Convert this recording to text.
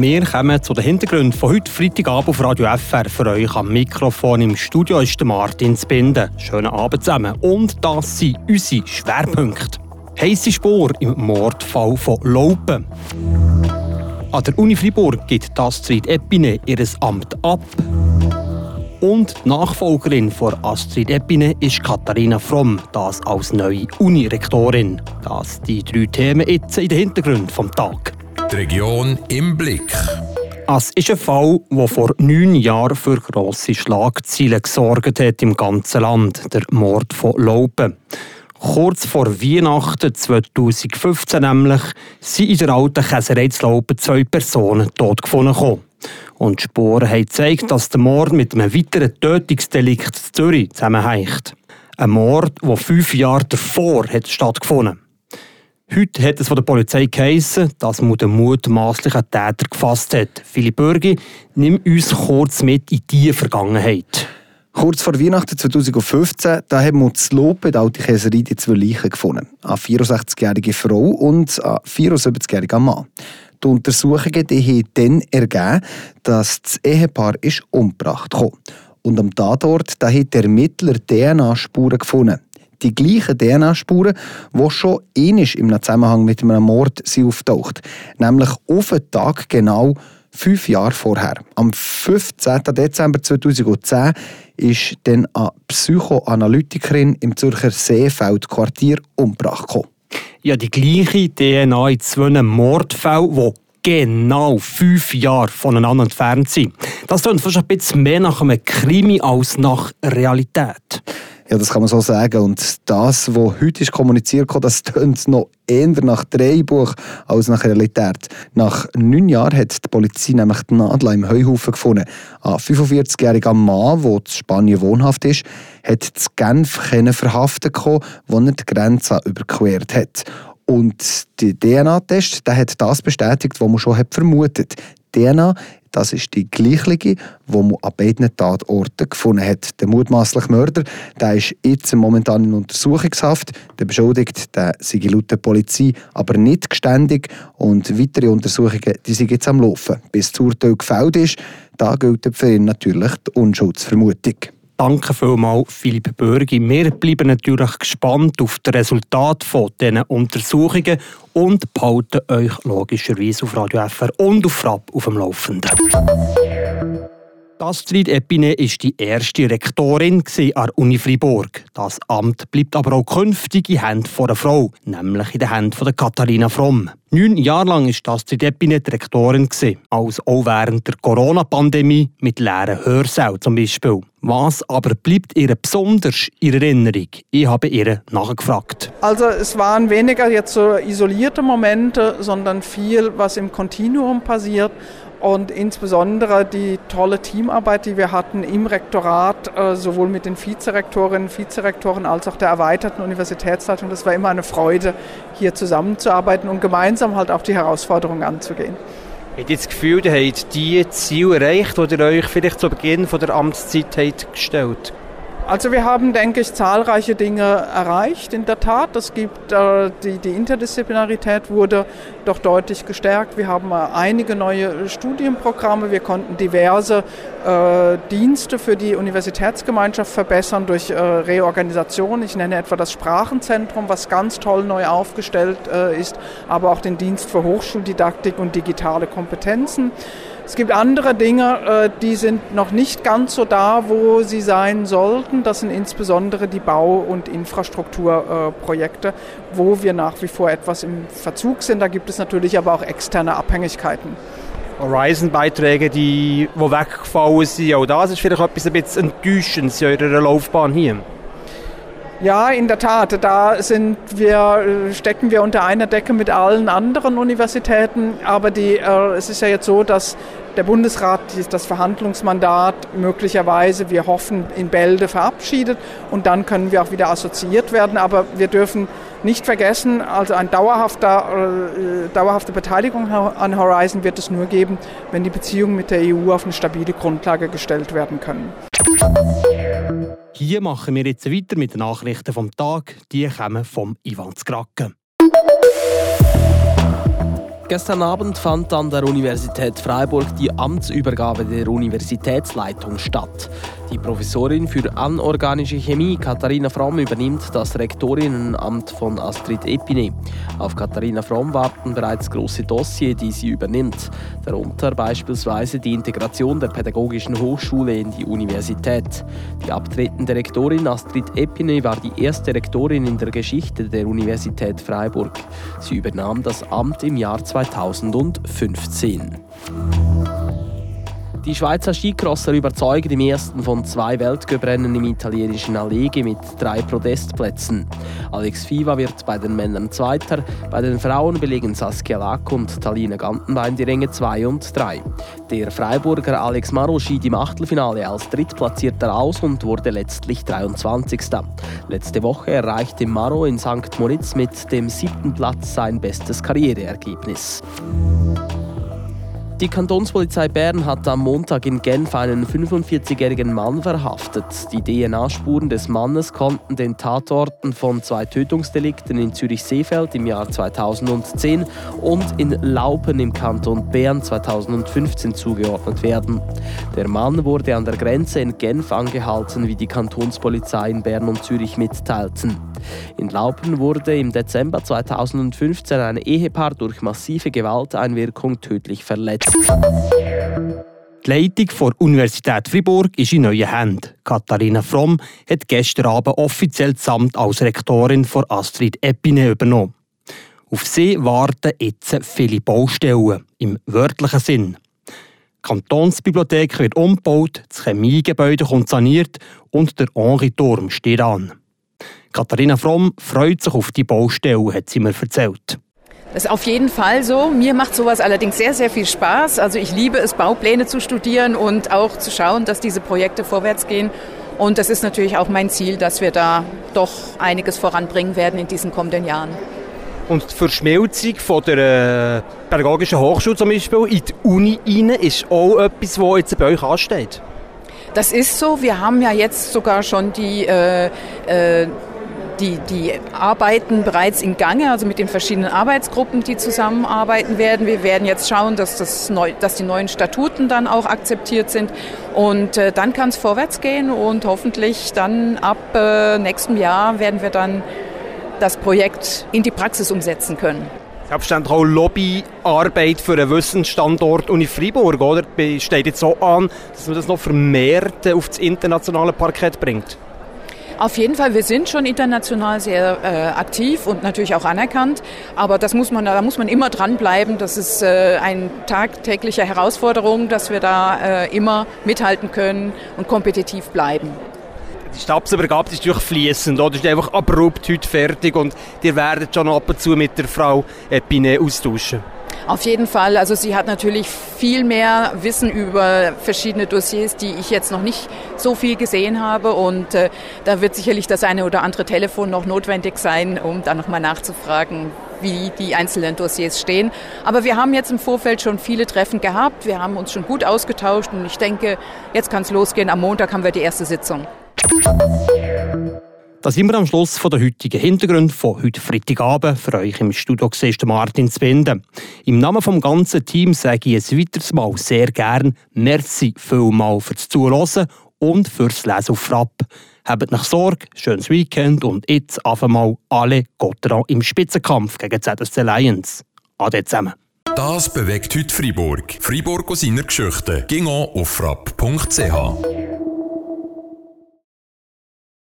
Wir kommen zu den Hintergründen von heute Freitagabend auf Radio FR. Für euch am Mikrofon im Studio ist Martin Zbinden. Schönen Abend zusammen. Und das sind unsere Schwerpunkte. Heisse Spur im Mordfall von Laupen. An der Uni Fribourg gibt Astrid Epine ihr Amt ab. Und die Nachfolgerin von Astrid Epine ist Katharina Fromm, das als neue Unirektorin. Das die drei Themen jetzt in den Hintergrund vom Tag. Die Region im Blick. Es ist ein Fall, der vor neun Jahren für grosse Schlagzeilen gesorgt hat im ganzen Land, der Mord von Laupen. Kurz vor Weihnachten 2015 nämlich sind in der alten Käserei zu Laupen zwei Personen tot gefunden. Und die Spuren haben gezeigt, dass der Mord mit einem weiteren Tötungsdelikt in Zürich zusammenhängt. Ein Mord, der fünf Jahre davor hat stattgefunden Heute hat es von der Polizei geheissen, dass man den mutmaßlichen Täter gefasst hat. Philipp Bürgi, nimm uns kurz mit in diese Vergangenheit. Kurz vor Weihnachten 2015 da haben wir zu Lope, die alte Käserei, die zwei Leichen gefunden. Eine 64-jährige Frau und ein 74-jähriger Mann. Die Untersuchungen die haben dann ergeben, dass das Ehepaar ist umgebracht ist. Und am Tatort da hat der Ermittler DNA-Spuren gefunden. Die gleichen DNA-Spuren, die schon ähnlich im Zusammenhang mit einem Mord sind auftaucht. Nämlich auf den Tag genau fünf Jahre vorher. Am 15. Dezember 2010 ist dann eine Psychoanalytikerin im Zürcher Seefeld-Quartier umgebracht. Ja, die gleiche DNA in zwei Mordfällen, die genau fünf Jahre voneinander entfernt sind. Das klingt fast ein bisschen mehr nach einem Krimi als nach Realität. Ja, das kann man so sagen. Und das, was heute ist kommuniziert wurde, das tönt noch eher nach Drehbuch als nach Realität. Nach neun Jahren hat die Polizei nämlich die Nadel im Heuhaufen gefunden. Ein 45-jähriger Mann, der in Spanien wohnhaft ist, hat zu Genf verhaftet wo er die Grenze überquert hat. Und der DNA-Test hat das bestätigt, was man schon hat vermutet. DNA das ist die gleiche, die man an beiden Tatorten gefunden hat. Der mutmaßliche Mörder der ist jetzt momentan in Untersuchungshaft. Der Beschuldigte der sei Polizei aber nicht geständig und weitere Untersuchungen die sind jetzt am Laufen. Bis das Urteil gefällt ist, da gilt für ihn natürlich die Unschuldsvermutung. Danke vielmals, Philipp Bürgi. Wir bleiben natürlich gespannt auf das Resultat dieser Untersuchungen und behalten euch logischerweise auf Radio FR und auf Frapp auf dem Laufenden. Astrid Epine war die erste Rektorin an der Uni Fribourg. Das Amt bleibt aber auch künftig in Händen einer Frau, nämlich in den Händen von Katharina Fromm. Neun Jahre lang war Astrid Epine die Rektorin, also auch während der Corona-Pandemie mit leeren Hörsälen zum Beispiel. Was aber bleibt ihr besonders in Erinnerung? Ich habe ihr nachgefragt. Also es waren weniger jetzt so isolierte Momente, sondern viel, was im Kontinuum passiert und insbesondere die tolle Teamarbeit, die wir hatten im Rektorat, äh, sowohl mit den Vizerektorinnen, Vizerektoren als auch der erweiterten Universitätsleitung. Das war immer eine Freude, hier zusammenzuarbeiten und gemeinsam halt auch die Herausforderungen anzugehen. Habt ihr das Gefühl, ihr habt die Ziele erreicht, die ihr euch vielleicht zu Beginn der Amtszeit gestellt habt? Also wir haben, denke ich, zahlreiche Dinge erreicht. In der Tat, es gibt äh, die, die, Interdisziplinarität wurde doch deutlich gestärkt. Wir haben äh, einige neue Studienprogramme. Wir konnten diverse äh, Dienste für die Universitätsgemeinschaft verbessern durch äh, Reorganisation. Ich nenne etwa das Sprachenzentrum, was ganz toll neu aufgestellt äh, ist, aber auch den Dienst für Hochschuldidaktik und digitale Kompetenzen. Es gibt andere Dinge, äh, die sind noch nicht ganz so da, wo sie sein sollten. Das sind insbesondere die Bau- und Infrastrukturprojekte, wo wir nach wie vor etwas im Verzug sind. Da gibt es natürlich aber auch externe Abhängigkeiten. Horizon-Beiträge, die, die weggefallen sind, auch das ist vielleicht etwas ein bisschen enttäuschend in eurer Laufbahn hier. Ja, in der Tat. Da sind wir, stecken wir unter einer Decke mit allen anderen Universitäten. Aber die, äh, es ist ja jetzt so, dass der Bundesrat das Verhandlungsmandat möglicherweise, wir hoffen, in Bälde verabschiedet und dann können wir auch wieder assoziiert werden. Aber wir dürfen nicht vergessen, also eine äh, dauerhafte Beteiligung an Horizon wird es nur geben, wenn die Beziehungen mit der EU auf eine stabile Grundlage gestellt werden können. Hier machen wir jetzt weiter mit den Nachrichten vom Tag. Die kommen vom Ivan Skraken. Gestern Abend fand an der Universität Freiburg die Amtsübergabe der Universitätsleitung statt. Die Professorin für anorganische Chemie Katharina Fromm übernimmt das Rektorinnenamt von Astrid Epine. Auf Katharina Fromm warten bereits große Dossiers, die sie übernimmt, darunter beispielsweise die Integration der Pädagogischen Hochschule in die Universität. Die abtretende Rektorin Astrid Epine war die erste Rektorin in der Geschichte der Universität Freiburg. Sie übernahm das Amt im Jahr 2000. 2015. Die Schweizer Skicrosser überzeugen im ersten von zwei Weltcuprennen im italienischen Allege mit drei Podestplätzen. Alex Fiva wird bei den Männern Zweiter, bei den Frauen belegen Saskia Lack und Talina Gantenbein die Ränge 2 und 3. Der Freiburger Alex Maro schied im Achtelfinale als Drittplatzierter aus und wurde letztlich 23. Letzte Woche erreichte Maro in St. Moritz mit dem siebten Platz sein bestes Karriereergebnis. Die Kantonspolizei Bern hat am Montag in Genf einen 45-jährigen Mann verhaftet. Die DNA-Spuren des Mannes konnten den Tatorten von zwei Tötungsdelikten in Zürich-Seefeld im Jahr 2010 und in Laupen im Kanton Bern 2015 zugeordnet werden. Der Mann wurde an der Grenze in Genf angehalten, wie die Kantonspolizei in Bern und Zürich mitteilten. In Laupen wurde im Dezember 2015 ein Ehepaar durch massive Gewalteinwirkung tödlich verletzt. Die Leitung der Universität Fribourg ist in neuen Händen. Katharina Fromm hat gestern Abend offiziell das als Rektorin von Astrid Epine übernommen. Auf sie warten jetzt viele Baustellen, im wörtlichen Sinn. Die Kantonsbibliothek wird umgebaut, das Chemiegebäude kommt saniert und der Henri-Turm steht an. Katharina Fromm freut sich auf die Baustelle, hat sie mir erzählt. Das ist auf jeden Fall so. Mir macht sowas allerdings sehr, sehr viel Spaß. Also ich liebe es, Baupläne zu studieren und auch zu schauen, dass diese Projekte vorwärts gehen. Und das ist natürlich auch mein Ziel, dass wir da doch einiges voranbringen werden in diesen kommenden Jahren. Und die Verschmelzung von der äh, Pädagogischen Hochschule zum Beispiel in die Uni rein ist auch etwas, was jetzt bei euch ansteht? Das ist so. Wir haben ja jetzt sogar schon die äh, äh, die, die Arbeiten bereits in Gange, also mit den verschiedenen Arbeitsgruppen, die zusammenarbeiten werden. Wir werden jetzt schauen, dass, das neu, dass die neuen Statuten dann auch akzeptiert sind. Und äh, dann kann es vorwärts gehen und hoffentlich dann ab äh, nächstem Jahr werden wir dann das Projekt in die Praxis umsetzen können. Selbstverständlich auch Lobbyarbeit für einen Wissensstandort Uni Freiburg, oder? Steht jetzt so an, dass man das noch vermehrt auf das internationale Parkett bringt? Auf jeden Fall, wir sind schon international sehr äh, aktiv und natürlich auch anerkannt, aber das muss man, da muss man immer dranbleiben. Das ist äh, eine tagtägliche Herausforderung, dass wir da äh, immer mithalten können und kompetitiv bleiben. Die Stabsübergabe ist durchfließend, oder? ist einfach abrupt heute fertig und ihr werdet schon ab und zu mit der Frau Epine austauschen. Auf jeden Fall. Also sie hat natürlich viel mehr Wissen über verschiedene Dossiers, die ich jetzt noch nicht so viel gesehen habe. Und äh, da wird sicherlich das eine oder andere Telefon noch notwendig sein, um da nochmal nachzufragen, wie die einzelnen Dossiers stehen. Aber wir haben jetzt im Vorfeld schon viele Treffen gehabt. Wir haben uns schon gut ausgetauscht und ich denke, jetzt kann es losgehen. Am Montag haben wir die erste Sitzung. Da sind wir am Schluss von der heutigen Hintergrund von heute Freitagabend. Für euch im Studio ist Martin Zwinde. Im Namen vom ganzen Team sage ich ein weiteres Mal sehr gern Merci vielmal fürs Zuhören und fürs Lesen auf Frapp. Habt nach Sorge, schönes Weekend und jetzt einfach mal alle Gotteran im Spitzenkampf gegen ZSC Lions. Ade zusammen. Das bewegt heute Freiburg. Freiburg aus seiner Geschichte. Ging auf frapp.ch.